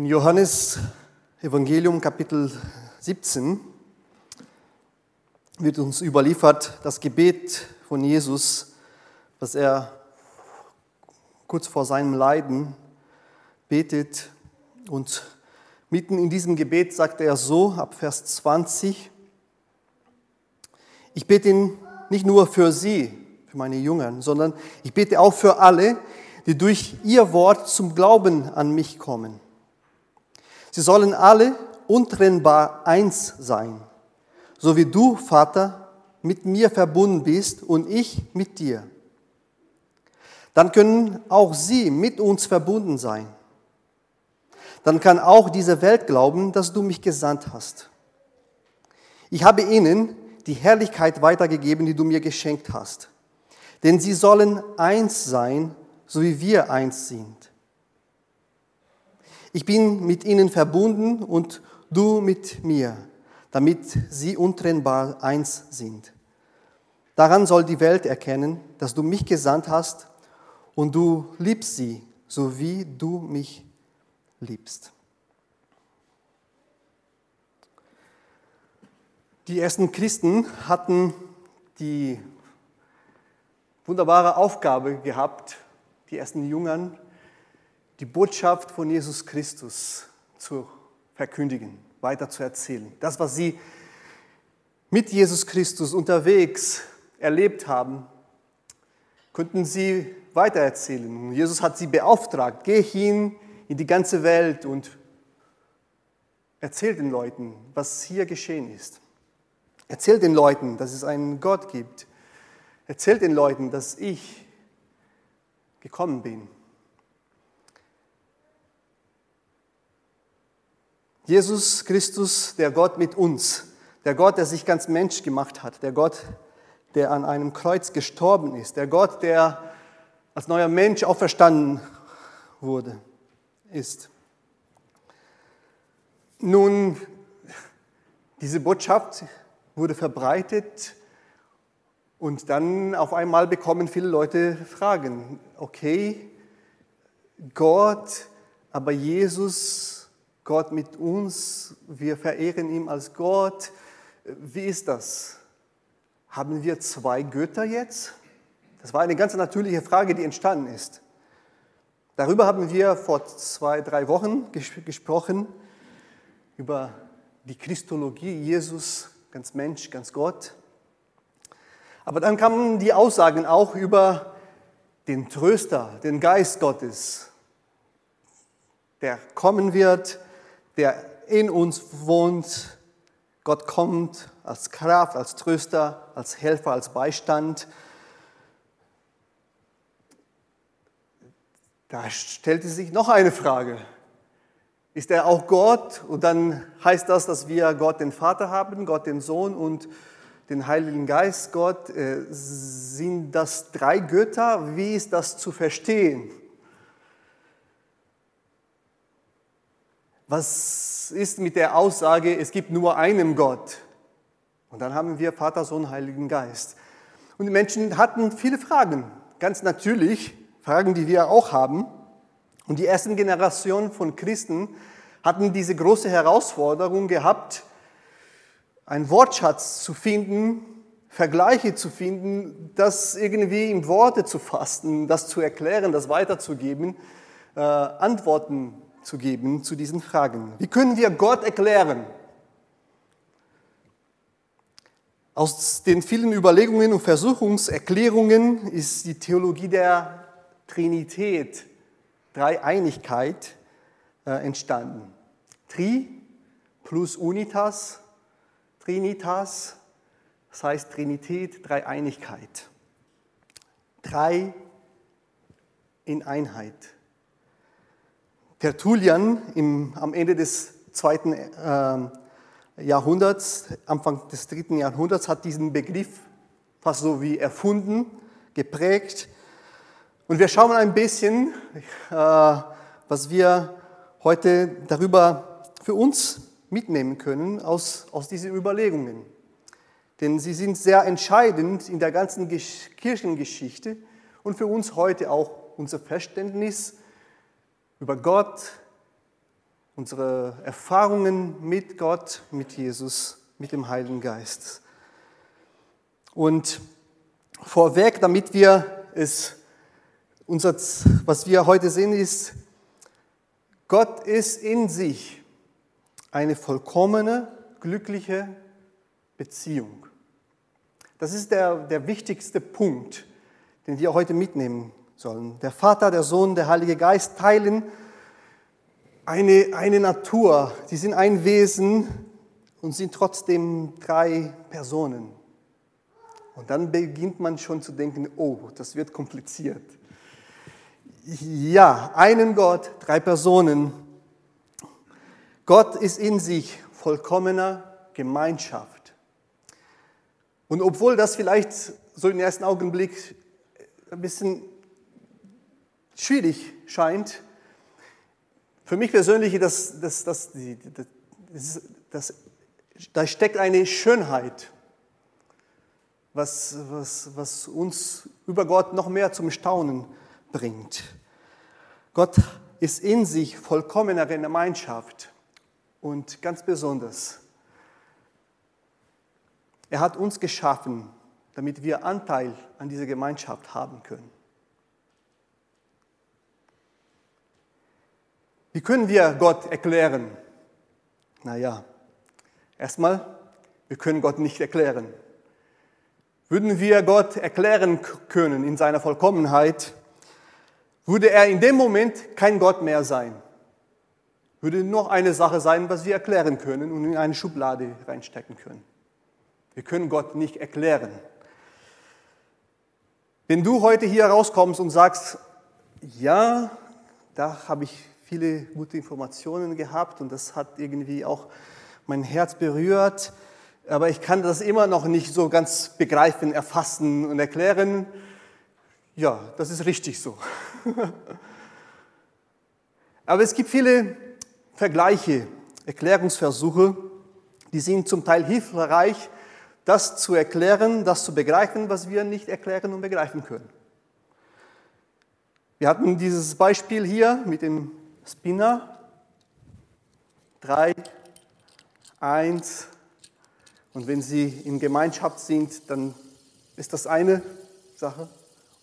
In Johannes Evangelium Kapitel 17 wird uns überliefert das Gebet von Jesus, was er kurz vor seinem Leiden betet. Und mitten in diesem Gebet sagt er so ab Vers 20, ich bete nicht nur für sie, für meine Jüngern, sondern ich bete auch für alle, die durch ihr Wort zum Glauben an mich kommen. Sie sollen alle untrennbar eins sein, so wie du, Vater, mit mir verbunden bist und ich mit dir. Dann können auch sie mit uns verbunden sein. Dann kann auch diese Welt glauben, dass du mich gesandt hast. Ich habe ihnen die Herrlichkeit weitergegeben, die du mir geschenkt hast. Denn sie sollen eins sein, so wie wir eins sind. Ich bin mit ihnen verbunden und du mit mir, damit sie untrennbar eins sind. Daran soll die Welt erkennen, dass du mich gesandt hast und du liebst sie, so wie du mich liebst. Die ersten Christen hatten die wunderbare Aufgabe gehabt, die ersten Jüngern, die Botschaft von Jesus Christus zu verkündigen, weiter zu erzählen. Das, was sie mit Jesus Christus unterwegs erlebt haben, könnten sie weitererzählen. Jesus hat sie beauftragt, geh hin in die ganze Welt und erzähl den Leuten, was hier geschehen ist. Erzähl den Leuten, dass es einen Gott gibt. Erzähl den Leuten, dass ich gekommen bin. Jesus Christus, der Gott mit uns, der Gott, der sich ganz Mensch gemacht hat, der Gott, der an einem Kreuz gestorben ist, der Gott, der als neuer Mensch auferstanden wurde, ist. Nun, diese Botschaft wurde verbreitet und dann auf einmal bekommen viele Leute Fragen. Okay, Gott, aber Jesus Gott mit uns, wir verehren ihn als Gott. Wie ist das? Haben wir zwei Götter jetzt? Das war eine ganz natürliche Frage, die entstanden ist. Darüber haben wir vor zwei, drei Wochen gesprochen, über die Christologie, Jesus, ganz Mensch, ganz Gott. Aber dann kamen die Aussagen auch über den Tröster, den Geist Gottes, der kommen wird, der in uns wohnt. Gott kommt als Kraft, als Tröster, als Helfer, als Beistand. Da stellte sich noch eine Frage. Ist er auch Gott? Und dann heißt das, dass wir Gott den Vater haben, Gott den Sohn und den Heiligen Geist. Gott, äh, sind das drei Götter? Wie ist das zu verstehen? Was ist mit der Aussage, es gibt nur einen Gott? Und dann haben wir Vater, Sohn, Heiligen Geist. Und die Menschen hatten viele Fragen, ganz natürlich, Fragen, die wir auch haben. Und die ersten Generationen von Christen hatten diese große Herausforderung gehabt, einen Wortschatz zu finden, Vergleiche zu finden, das irgendwie in Worte zu fassen, das zu erklären, das weiterzugeben, äh, Antworten zu geben zu diesen Fragen. Wie können wir Gott erklären? Aus den vielen Überlegungen und Versuchungserklärungen ist die Theologie der Trinität, Dreieinigkeit, äh, entstanden. Tri plus Unitas, Trinitas, das heißt Trinität, Dreieinigkeit. Drei in Einheit. Tertullian im, am Ende des zweiten äh, Jahrhunderts, Anfang des dritten Jahrhunderts, hat diesen Begriff fast so wie erfunden, geprägt. Und wir schauen ein bisschen, äh, was wir heute darüber für uns mitnehmen können aus, aus diesen Überlegungen. Denn sie sind sehr entscheidend in der ganzen Kirchengeschichte und für uns heute auch unser Verständnis über Gott unsere Erfahrungen mit Gott, mit Jesus, mit dem Heiligen Geist. Und vorweg, damit wir es, unser, was wir heute sehen, ist, Gott ist in sich eine vollkommene, glückliche Beziehung. Das ist der, der wichtigste Punkt, den wir heute mitnehmen sollen. Der Vater, der Sohn, der Heilige Geist teilen eine, eine Natur, die sind ein Wesen und sind trotzdem drei Personen. Und dann beginnt man schon zu denken, oh, das wird kompliziert. Ja, einen Gott, drei Personen. Gott ist in sich vollkommener Gemeinschaft. Und obwohl das vielleicht so im ersten Augenblick ein bisschen schwierig scheint, für mich persönlich, das, das, das, das, das, da steckt eine Schönheit, was, was, was uns über Gott noch mehr zum Staunen bringt. Gott ist in sich vollkommener Gemeinschaft und ganz besonders, er hat uns geschaffen, damit wir Anteil an dieser Gemeinschaft haben können. Wie können wir Gott erklären? Naja, erstmal, wir können Gott nicht erklären. Würden wir Gott erklären können in seiner Vollkommenheit, würde er in dem Moment kein Gott mehr sein. Würde nur eine Sache sein, was wir erklären können und in eine Schublade reinstecken können. Wir können Gott nicht erklären. Wenn du heute hier rauskommst und sagst, ja, da habe ich viele gute Informationen gehabt und das hat irgendwie auch mein Herz berührt. Aber ich kann das immer noch nicht so ganz begreifen, erfassen und erklären. Ja, das ist richtig so. Aber es gibt viele Vergleiche, Erklärungsversuche, die sind zum Teil hilfreich, das zu erklären, das zu begreifen, was wir nicht erklären und begreifen können. Wir hatten dieses Beispiel hier mit dem Spinner. Drei, eins. Und wenn sie in Gemeinschaft sind, dann ist das eine Sache,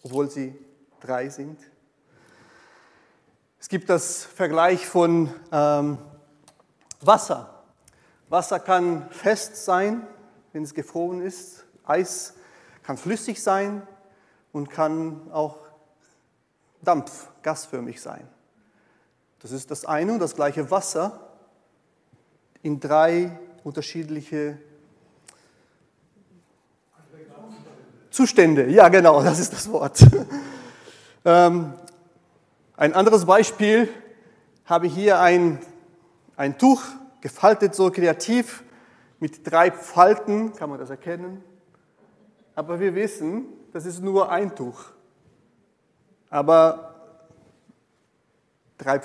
obwohl sie drei sind. Es gibt das Vergleich von ähm, Wasser. Wasser kann fest sein, wenn es gefroren ist. Eis kann flüssig sein und kann auch Dampf, gasförmig sein. Das ist das eine und das gleiche Wasser in drei unterschiedliche Zustände. Ja, genau, das ist das Wort. Ähm, ein anderes Beispiel habe hier ein, ein Tuch gefaltet, so kreativ, mit drei Falten, kann man das erkennen. Aber wir wissen, das ist nur ein Tuch. Aber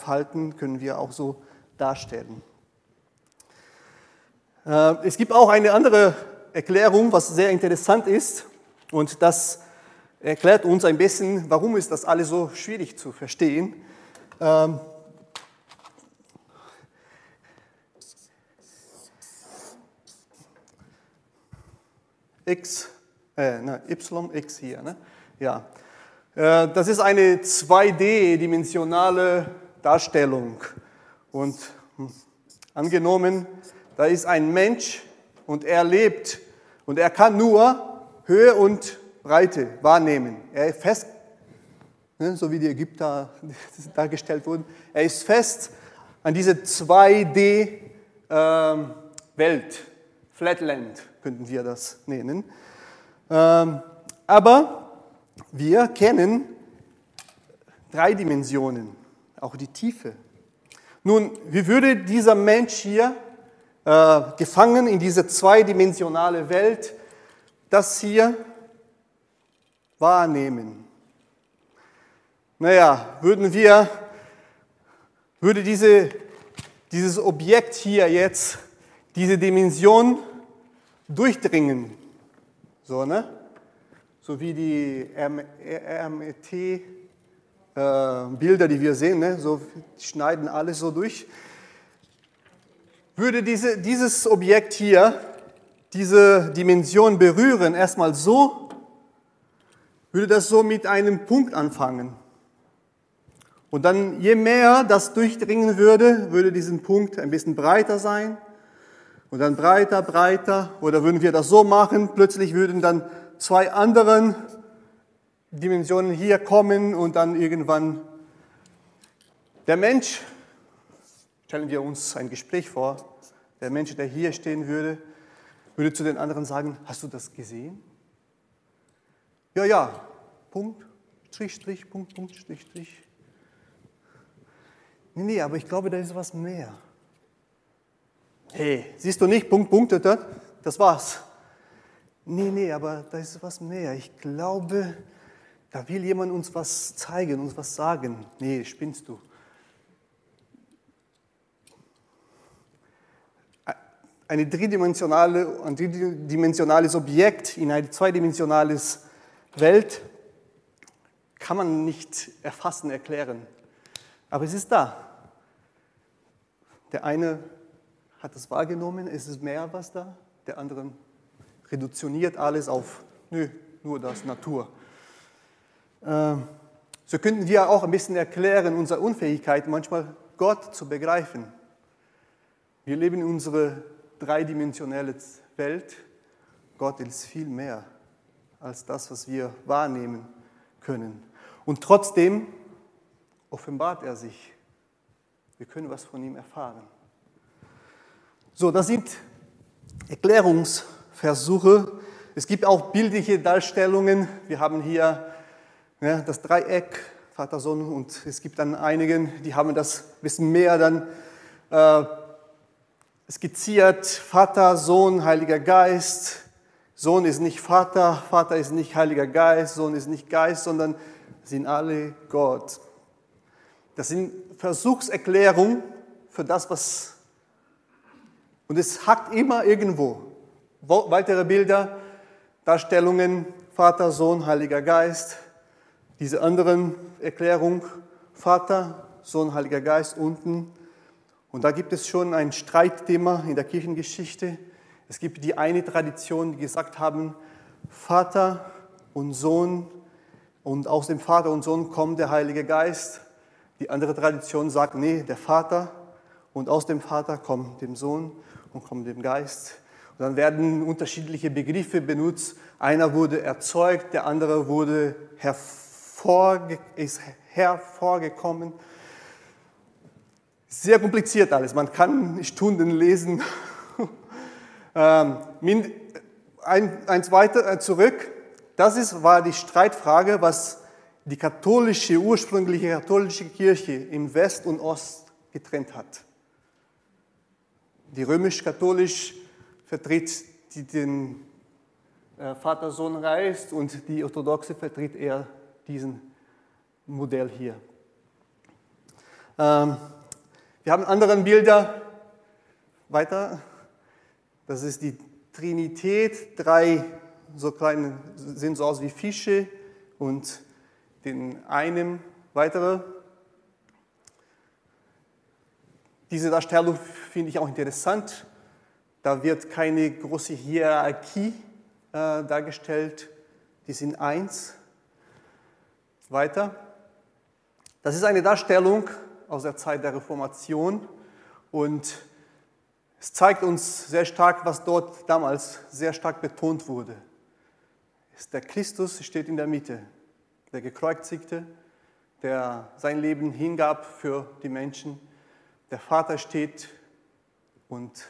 Falten können wir auch so darstellen. Äh, es gibt auch eine andere Erklärung, was sehr interessant ist. Und das erklärt uns ein bisschen, warum ist das alles so schwierig zu verstehen. Ähm, X, äh, ne, Y, X hier, ne? Ja. Äh, das ist eine 2D-dimensionale Darstellung. Und angenommen, da ist ein Mensch und er lebt und er kann nur Höhe und Breite wahrnehmen. Er ist fest, ne, so wie die Ägypter dargestellt wurden, er ist fest an diese 2D-Welt, ähm, Flatland könnten wir das nennen. Ähm, aber wir kennen drei Dimensionen auch die Tiefe. Nun, wie würde dieser Mensch hier äh, gefangen in diese zweidimensionale Welt das hier wahrnehmen? Naja, würden wir, würde diese, dieses Objekt hier jetzt diese Dimension durchdringen, so, ne? So wie die RMT äh, Bilder, die wir sehen, ne? so schneiden alles so durch. würde diese, dieses Objekt hier, diese Dimension berühren, erstmal so, würde das so mit einem Punkt anfangen. Und dann, je mehr das durchdringen würde, würde diesen Punkt ein bisschen breiter sein und dann breiter, breiter. Oder würden wir das so machen, plötzlich würden dann zwei anderen Dimensionen hier kommen und dann irgendwann der Mensch, stellen wir uns ein Gespräch vor, der Mensch, der hier stehen würde, würde zu den anderen sagen, hast du das gesehen? Ja, ja, Punkt, Strich, Strich, Punkt, Punkt, Strich, Strich. Nee, nee, aber ich glaube, da ist was mehr. Hey, siehst du nicht, Punkt, Punkt, das war's. Nee, nee, aber da ist was mehr. Ich glaube, da will jemand uns was zeigen, uns was sagen. Nee, spinnst du. Eine dreidimensionale, ein dreidimensionales Objekt in eine zweidimensionales Welt kann man nicht erfassen, erklären. Aber es ist da. Der eine hat es wahrgenommen, es ist mehr was da. Der andere reduktioniert alles auf, nö, nur das, Natur. Ähm, so könnten wir auch ein bisschen erklären, unsere Unfähigkeit, manchmal Gott zu begreifen. Wir leben in unserer dreidimensionalen Welt. Gott ist viel mehr als das, was wir wahrnehmen können. Und trotzdem offenbart er sich. Wir können was von ihm erfahren. So, das sind Erklärungsversuche. Es gibt auch bildliche Darstellungen. Wir haben hier ja, das Dreieck, Vater, Sohn, und es gibt dann einigen, die haben das ein bisschen mehr dann äh, skizziert. Vater, Sohn, Heiliger Geist. Sohn ist nicht Vater, Vater ist nicht Heiliger Geist, Sohn ist nicht Geist, sondern sind alle Gott. Das sind Versuchserklärungen für das, was. Und es hackt immer irgendwo. Weitere Bilder, Darstellungen, Vater, Sohn, Heiliger Geist. Diese anderen Erklärungen, Vater, Sohn, Heiliger Geist unten. Und da gibt es schon ein Streitthema in der Kirchengeschichte. Es gibt die eine Tradition, die gesagt haben, Vater und Sohn und aus dem Vater und Sohn kommt der Heilige Geist. Die andere Tradition sagt, nee, der Vater und aus dem Vater kommt dem Sohn und kommt dem Geist. Und dann werden unterschiedliche Begriffe benutzt. Einer wurde erzeugt, der andere wurde hervorge ist hervorgekommen. Sehr kompliziert alles. Man kann Stunden lesen. Ähm, eins weiter äh, zurück. Das ist, war die Streitfrage, was die katholische, ursprüngliche katholische Kirche in West und Ost getrennt hat. Die römisch-katholisch vertritt den äh, Vater-Sohn-Geist und die orthodoxe vertritt eher diesen Modell hier. Ähm, wir haben andere Bilder weiter. Das ist die Trinität. Drei so kleine sehen so aus wie Fische und den einen weitere. Diese Darstellung finde ich auch interessant. Da wird keine große Hierarchie äh, dargestellt. Die sind eins. Weiter. Das ist eine Darstellung aus der Zeit der Reformation und es zeigt uns sehr stark, was dort damals sehr stark betont wurde. Der Christus steht in der Mitte der Gekreuzigte, der sein Leben hingab für die Menschen. Der Vater steht und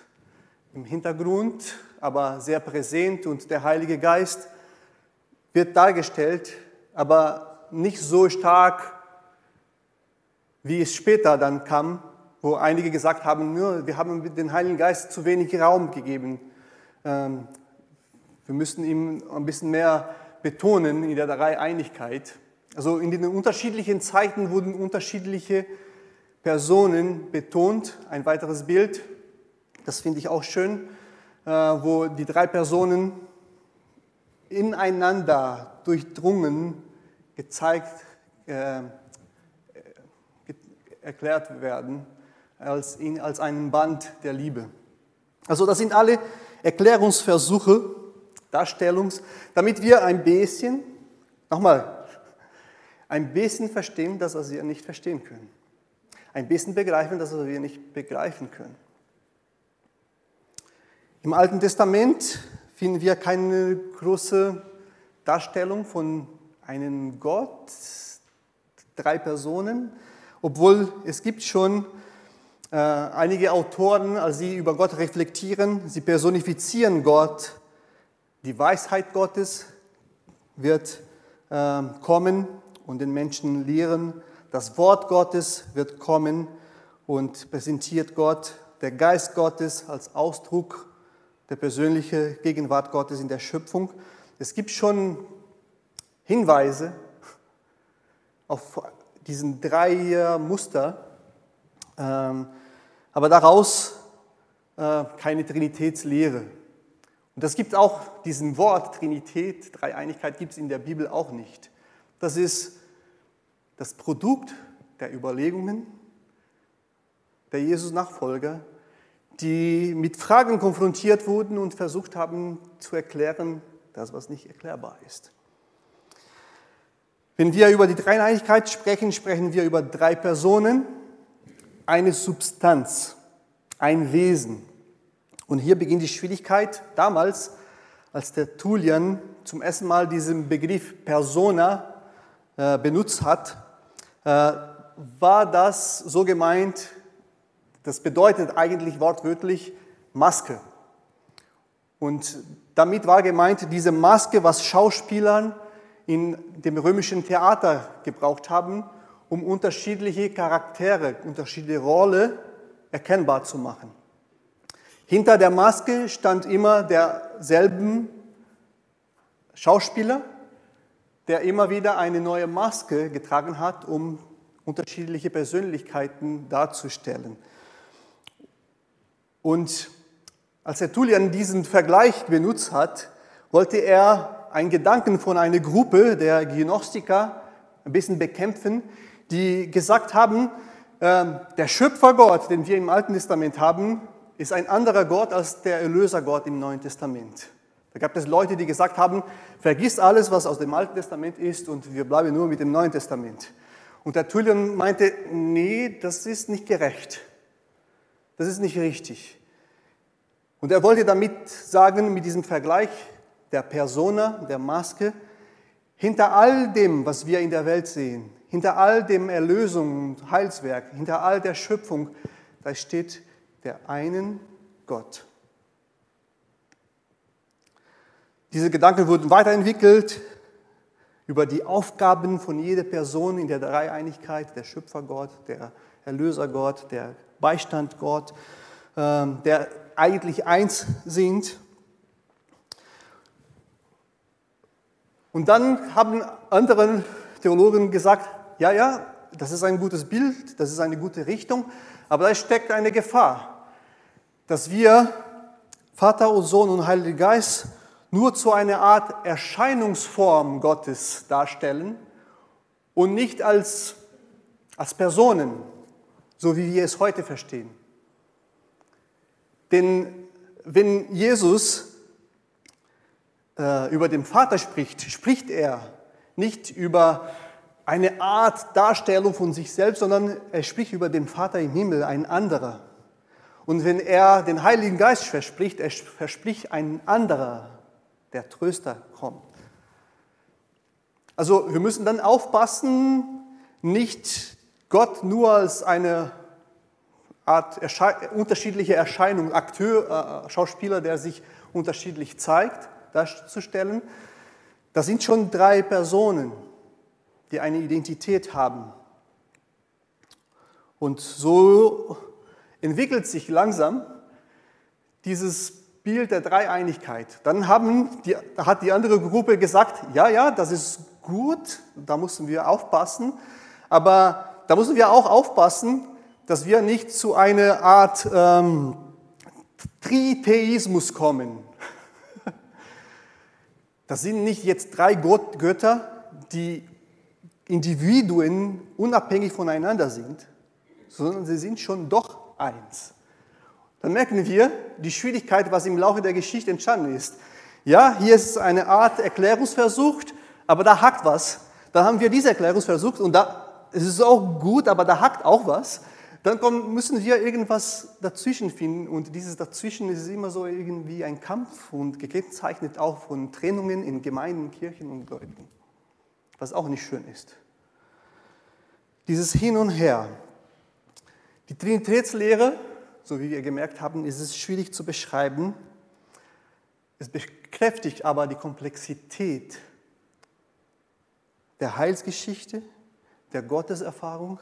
im Hintergrund, aber sehr präsent und der Heilige Geist wird dargestellt, aber nicht so stark, wie es später dann kam, wo einige gesagt haben, nur wir haben den Heiligen Geist zu wenig Raum gegeben. Ähm, wir müssen ihm ein bisschen mehr betonen in der Dreieinigkeit. Also in den unterschiedlichen Zeiten wurden unterschiedliche Personen betont. Ein weiteres Bild, das finde ich auch schön, äh, wo die drei Personen ineinander durchdrungen gezeigt, äh, erklärt werden. als, in, als einen Band der Liebe. Also das sind alle Erklärungsversuche, Darstellungs, damit wir ein bisschen, nochmal, ein bisschen verstehen, das, was wir nicht verstehen können. Ein bisschen begreifen, das, was wir nicht begreifen können. Im Alten Testament finden wir keine große Darstellung von einem Gott, drei Personen, obwohl es gibt schon äh, einige Autoren, als sie über Gott reflektieren, sie personifizieren Gott. Die Weisheit Gottes wird äh, kommen und den Menschen lehren. Das Wort Gottes wird kommen und präsentiert Gott. Der Geist Gottes als Ausdruck der persönlichen Gegenwart Gottes in der Schöpfung. Es gibt schon Hinweise auf diesen drei Muster, ähm, aber daraus äh, keine Trinitätslehre. Und das gibt auch diesen Wort Trinität, Dreieinigkeit gibt es in der Bibel auch nicht. Das ist das Produkt der Überlegungen der Jesus-Nachfolger, die mit Fragen konfrontiert wurden und versucht haben zu erklären, das, was nicht erklärbar ist. Wenn wir über die Dreieinigkeit sprechen, sprechen wir über drei Personen, eine Substanz, ein Wesen. Und hier beginnt die Schwierigkeit. Damals, als der Tullian zum ersten Mal diesen Begriff Persona äh, benutzt hat, äh, war das so gemeint, das bedeutet eigentlich wortwörtlich Maske. Und damit war gemeint diese Maske, was Schauspielern in dem römischen Theater gebraucht haben, um unterschiedliche Charaktere, unterschiedliche Rollen erkennbar zu machen. Hinter der Maske stand immer derselben Schauspieler, der immer wieder eine neue Maske getragen hat, um unterschiedliche Persönlichkeiten darzustellen. Und als Herr Tullian diesen Vergleich benutzt hat, wollte er einen Gedanken von einer Gruppe der Gnostiker ein bisschen bekämpfen, die gesagt haben, ähm, der Schöpfergott, den wir im Alten Testament haben, ist ein anderer Gott als der Erlösergott im Neuen Testament. Da gab es Leute, die gesagt haben, vergiss alles, was aus dem Alten Testament ist und wir bleiben nur mit dem Neuen Testament. Und der Tullian meinte, nee, das ist nicht gerecht. Das ist nicht richtig. Und er wollte damit sagen, mit diesem Vergleich, der Persona, der Maske, hinter all dem, was wir in der Welt sehen, hinter all dem Erlösung und Heilswerk, hinter all der Schöpfung, da steht der einen Gott. Diese Gedanken wurden weiterentwickelt über die Aufgaben von jeder Person in der Dreieinigkeit, der Schöpfergott, der Erlösergott, der Beistandgott, ähm, der eigentlich eins sind. Und dann haben andere Theologen gesagt, ja, ja, das ist ein gutes Bild, das ist eine gute Richtung, aber da steckt eine Gefahr, dass wir Vater und Sohn und Heiliger Geist nur zu einer Art Erscheinungsform Gottes darstellen und nicht als, als Personen, so wie wir es heute verstehen. Denn wenn Jesus äh, über den Vater spricht, spricht er nicht über eine Art Darstellung von sich selbst, sondern er spricht über den Vater im Himmel, ein anderer. Und wenn er den Heiligen Geist verspricht, er verspricht ein anderer, der Tröster kommt. Also wir müssen dann aufpassen, nicht Gott nur als eine Art unterschiedliche Erscheinung, Akteur, äh, Schauspieler, der sich unterschiedlich zeigt, darzustellen. Das sind schon drei Personen, die eine Identität haben. Und so entwickelt sich langsam dieses Bild der Dreieinigkeit. Dann die, hat die andere Gruppe gesagt, ja, ja, das ist gut, da müssen wir aufpassen, aber da müssen wir auch aufpassen, dass wir nicht zu einer Art ähm, Tritheismus kommen. Das sind nicht jetzt drei Götter, die Individuen unabhängig voneinander sind, sondern sie sind schon doch eins. Dann merken wir die Schwierigkeit, was im Laufe der Geschichte entstanden ist. Ja, hier ist eine Art Erklärungsversuch, aber da hackt was. Dann haben wir diese Erklärungsversuch und da es ist auch gut, aber da hackt auch was. Dann kommen, müssen wir irgendwas dazwischen finden und dieses Dazwischen ist immer so irgendwie ein Kampf und gekennzeichnet auch von Trennungen in Gemeinden, Kirchen und Leuten, was auch nicht schön ist. Dieses Hin und Her. Die Trinitätslehre, so wie wir gemerkt haben, ist es schwierig zu beschreiben. Es bekräftigt aber die Komplexität der Heilsgeschichte, der Gotteserfahrung,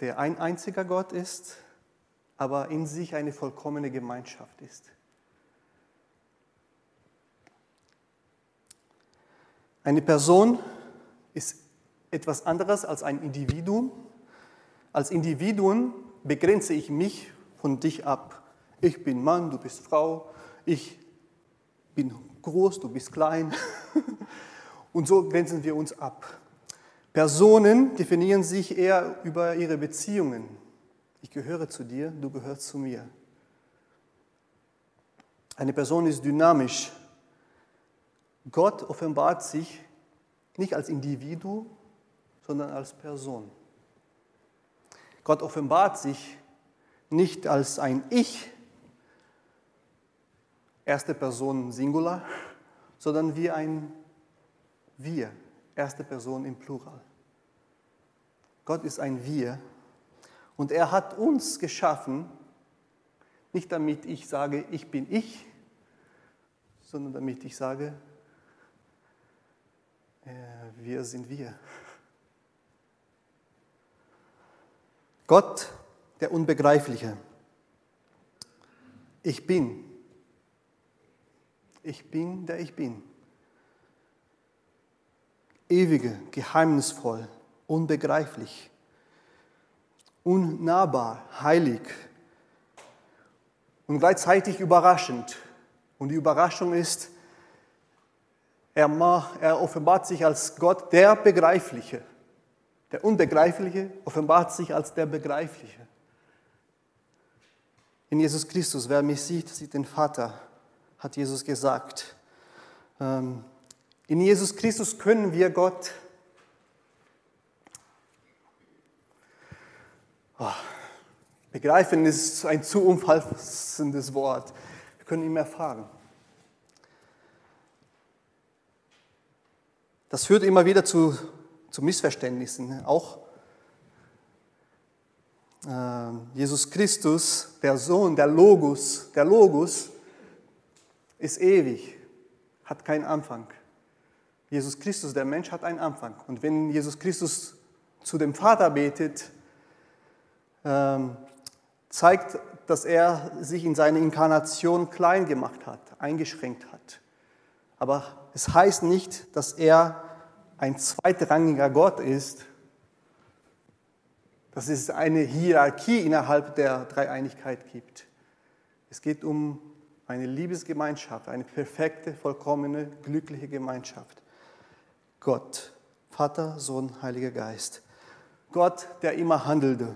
der ein einziger Gott ist, aber in sich eine vollkommene Gemeinschaft ist. Eine Person ist etwas anderes als ein Individuum. Als Individuum begrenze ich mich von dich ab. Ich bin Mann, du bist Frau, ich bin groß, du bist klein. Und so grenzen wir uns ab. Personen definieren sich eher über ihre Beziehungen. Ich gehöre zu dir, du gehörst zu mir. Eine Person ist dynamisch. Gott offenbart sich nicht als Individuum, sondern als Person. Gott offenbart sich nicht als ein Ich, erste Person Singular, sondern wie ein Wir, erste Person im Plural. Gott ist ein Wir und er hat uns geschaffen, nicht damit ich sage, ich bin ich, sondern damit ich sage, äh, wir sind wir. Gott, der Unbegreifliche. Ich bin. Ich bin, der ich bin. Ewige, geheimnisvoll, unbegreiflich, unnahbar, heilig und gleichzeitig überraschend. Und die Überraschung ist, er, macht, er offenbart sich als Gott der Begreifliche. Der Unbegreifliche offenbart sich als der Begreifliche. In Jesus Christus, wer mich sieht, sieht den Vater, hat Jesus gesagt. Ähm, in Jesus Christus können wir Gott oh, begreifen, ist ein zu umfassendes Wort. Wir können ihn erfahren. Das führt immer wieder zu, zu Missverständnissen. Auch äh, Jesus Christus, der Sohn, der Logos, der Logos ist ewig, hat keinen Anfang. Jesus Christus, der Mensch, hat einen Anfang. Und wenn Jesus Christus zu dem Vater betet, ähm, zeigt, dass er sich in seiner Inkarnation klein gemacht hat, eingeschränkt hat. Aber es heißt nicht, dass er ein zweitrangiger Gott ist. Dass es eine Hierarchie innerhalb der Dreieinigkeit gibt. Es geht um eine Liebesgemeinschaft, eine perfekte, vollkommene, glückliche Gemeinschaft. Gott, Vater, Sohn, Heiliger Geist. Gott, der immer handelte.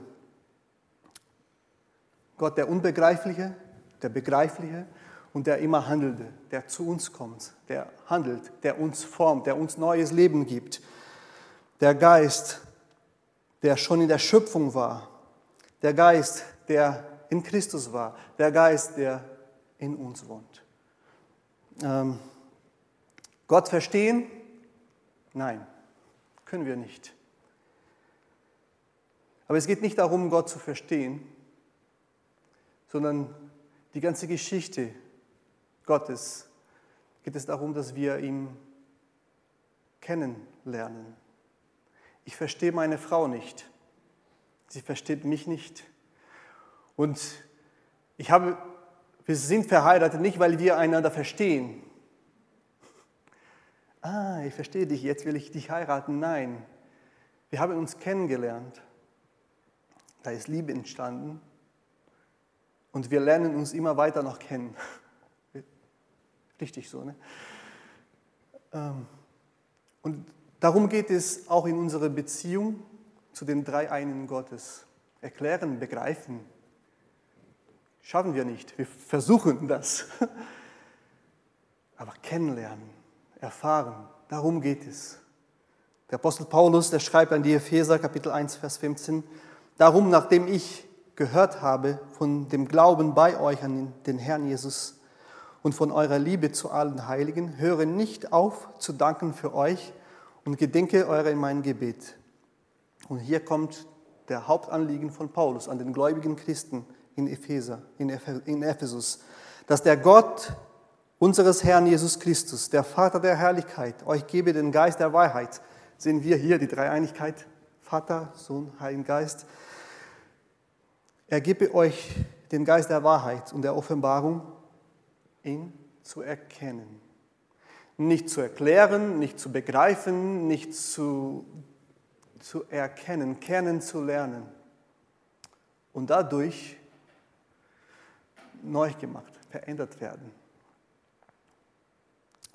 Gott, der Unbegreifliche, der Begreifliche und der immer handelte, der zu uns kommt, der handelt, der uns formt, der uns neues Leben gibt. Der Geist, der schon in der Schöpfung war. Der Geist, der in Christus war. Der Geist, der in uns wohnt. Ähm, Gott verstehen? Nein, können wir nicht. Aber es geht nicht darum, Gott zu verstehen, sondern die ganze Geschichte Gottes geht es darum, dass wir ihn kennenlernen. Ich verstehe meine Frau nicht. Sie versteht mich nicht. Und ich habe, wir sind verheiratet nicht, weil wir einander verstehen. Ah, ich verstehe dich, jetzt will ich dich heiraten. Nein, wir haben uns kennengelernt. Da ist Liebe entstanden. Und wir lernen uns immer weiter noch kennen. Richtig so. Ne? Ähm, und darum geht es auch in unserer Beziehung, zu den drei einen Gottes. Erklären, begreifen. Schaffen wir nicht. Wir versuchen das. Aber kennenlernen, erfahren, darum geht es. Der Apostel Paulus, der schreibt an die Epheser, Kapitel 1, Vers 15, Darum, nachdem ich gehört habe von dem Glauben bei euch an den Herrn Jesus und von eurer Liebe zu allen Heiligen, höre nicht auf zu danken für euch und gedenke eure in mein Gebet. Und hier kommt der Hauptanliegen von Paulus an den gläubigen Christen in Epheser, in Ephesus, dass der Gott unseres Herrn Jesus Christus, der Vater der Herrlichkeit, euch gebe den Geist der Wahrheit. Sehen wir hier die Dreieinigkeit, Vater, Sohn, Heiligen Geist. Er gebe euch den Geist der Wahrheit und der Offenbarung, ihn zu erkennen. Nicht zu erklären, nicht zu begreifen, nicht zu, zu erkennen, kennenzulernen. Und dadurch neu gemacht, verändert werden.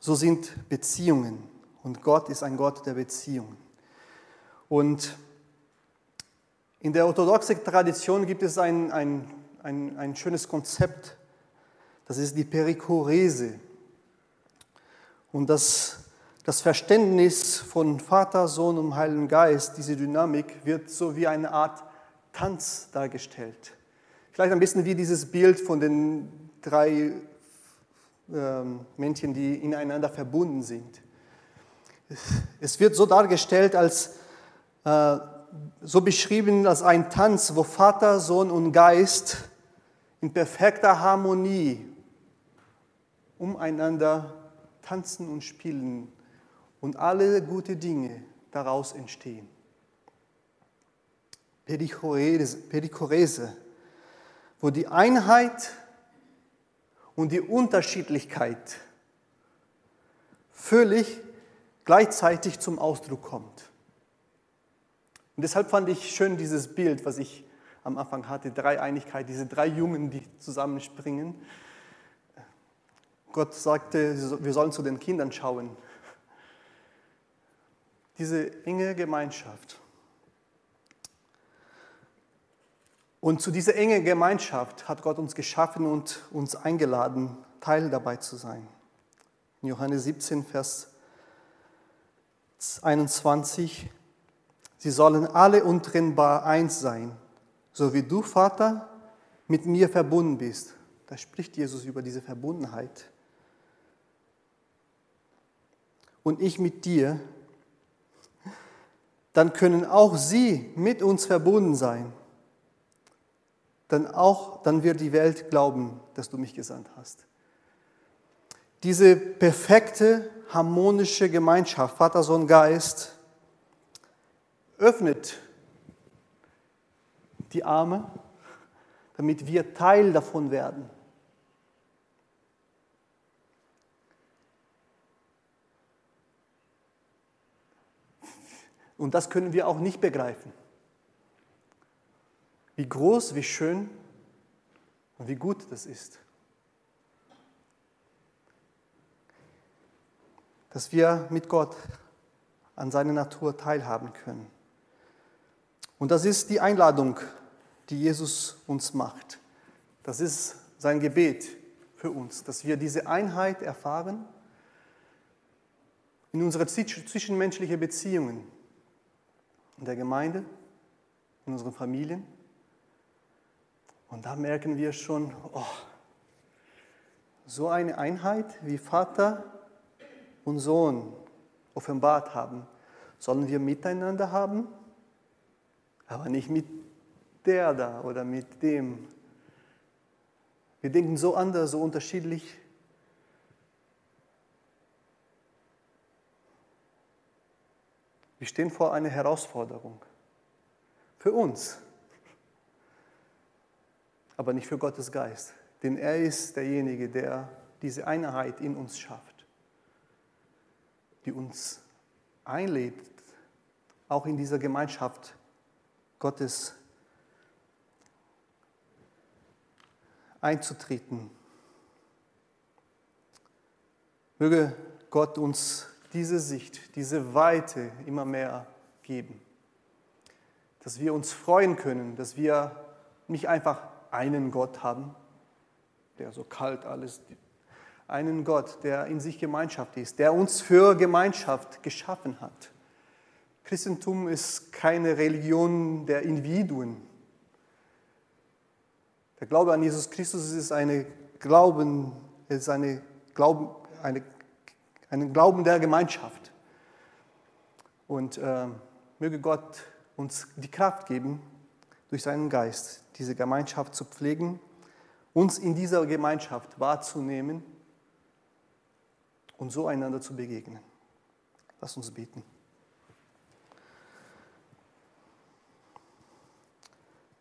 So sind Beziehungen und Gott ist ein Gott der Beziehungen. Und in der orthodoxen Tradition gibt es ein, ein, ein, ein schönes Konzept, das ist die Perikorese. Und das, das Verständnis von Vater, Sohn und Heiligen Geist, diese Dynamik, wird so wie eine Art Tanz dargestellt. Vielleicht ein bisschen wie dieses Bild von den drei ähm, Männchen, die ineinander verbunden sind. Es wird so dargestellt, als äh, so beschrieben als ein Tanz, wo Vater, Sohn und Geist in perfekter Harmonie umeinander tanzen und spielen und alle gute Dinge daraus entstehen. Perikorese, wo die Einheit und die Unterschiedlichkeit völlig gleichzeitig zum Ausdruck kommt. Und deshalb fand ich schön dieses Bild, was ich am Anfang hatte, Dreieinigkeit, diese drei Jungen, die zusammenspringen. Gott sagte, wir sollen zu den Kindern schauen. Diese enge Gemeinschaft. Und zu dieser engen Gemeinschaft hat Gott uns geschaffen und uns eingeladen, Teil dabei zu sein. In Johannes 17, Vers 21 Sie sollen alle untrennbar eins sein, so wie du, Vater, mit mir verbunden bist. Da spricht Jesus über diese Verbundenheit. Und ich mit dir, dann können auch sie mit uns verbunden sein. Dann auch, dann wird die Welt glauben, dass du mich gesandt hast. Diese perfekte, harmonische Gemeinschaft, Vater, Sohn, Geist, öffnet die Arme, damit wir Teil davon werden. Und das können wir auch nicht begreifen. Wie groß, wie schön und wie gut das ist. Dass wir mit Gott an seiner Natur teilhaben können. Und das ist die Einladung, die Jesus uns macht. Das ist sein Gebet für uns, dass wir diese Einheit erfahren in unseren zwischenmenschlichen Beziehungen, in der Gemeinde, in unseren Familien. Und da merken wir schon, oh, so eine Einheit wie Vater und Sohn offenbart haben, sollen wir miteinander haben aber nicht mit der da oder mit dem. Wir denken so anders, so unterschiedlich. Wir stehen vor einer Herausforderung. Für uns. Aber nicht für Gottes Geist. Denn er ist derjenige, der diese Einheit in uns schafft. Die uns einlädt, auch in dieser Gemeinschaft Gottes einzutreten. Möge Gott uns diese Sicht, diese Weite immer mehr geben. dass wir uns freuen können, dass wir nicht einfach einen Gott haben, der so kalt alles, einen Gott, der in sich Gemeinschaft ist, der uns für Gemeinschaft geschaffen hat. Christentum ist keine Religion der Individuen. Der Glaube an Jesus Christus ist eine Glauben, ist eine Glauben, eine, einen Glauben der Gemeinschaft. Und äh, möge Gott uns die Kraft geben, durch seinen Geist diese Gemeinschaft zu pflegen, uns in dieser Gemeinschaft wahrzunehmen und so einander zu begegnen. Lass uns beten.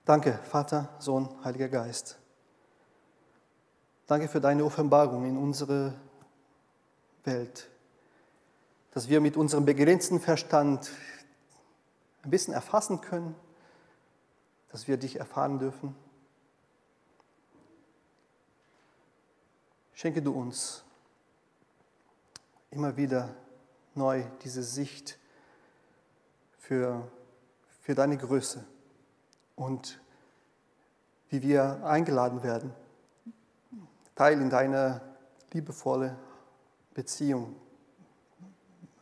Danke, Vater, Sohn, Heiliger Geist. Danke für deine Offenbarung in unsere Welt, dass wir mit unserem begrenzten Verstand ein bisschen erfassen können, dass wir dich erfahren dürfen. Schenke du uns immer wieder neu diese Sicht für, für deine Größe und wie wir eingeladen werden, Teil in deiner liebevolle Beziehung,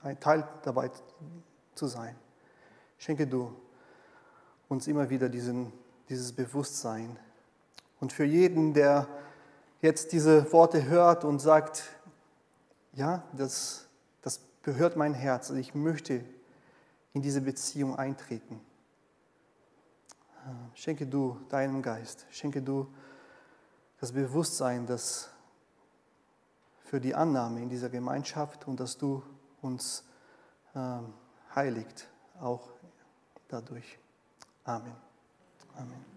ein Teil dabei zu sein. Schenke du uns immer wieder diesen, dieses Bewusstsein. Und für jeden, der jetzt diese Worte hört und sagt, ja, das, das gehört mein Herz, ich möchte in diese Beziehung eintreten. Schenke du deinem Geist, schenke du das Bewusstsein, dass für die Annahme in dieser Gemeinschaft und dass du uns ähm, heiligt, auch dadurch. Amen. Amen.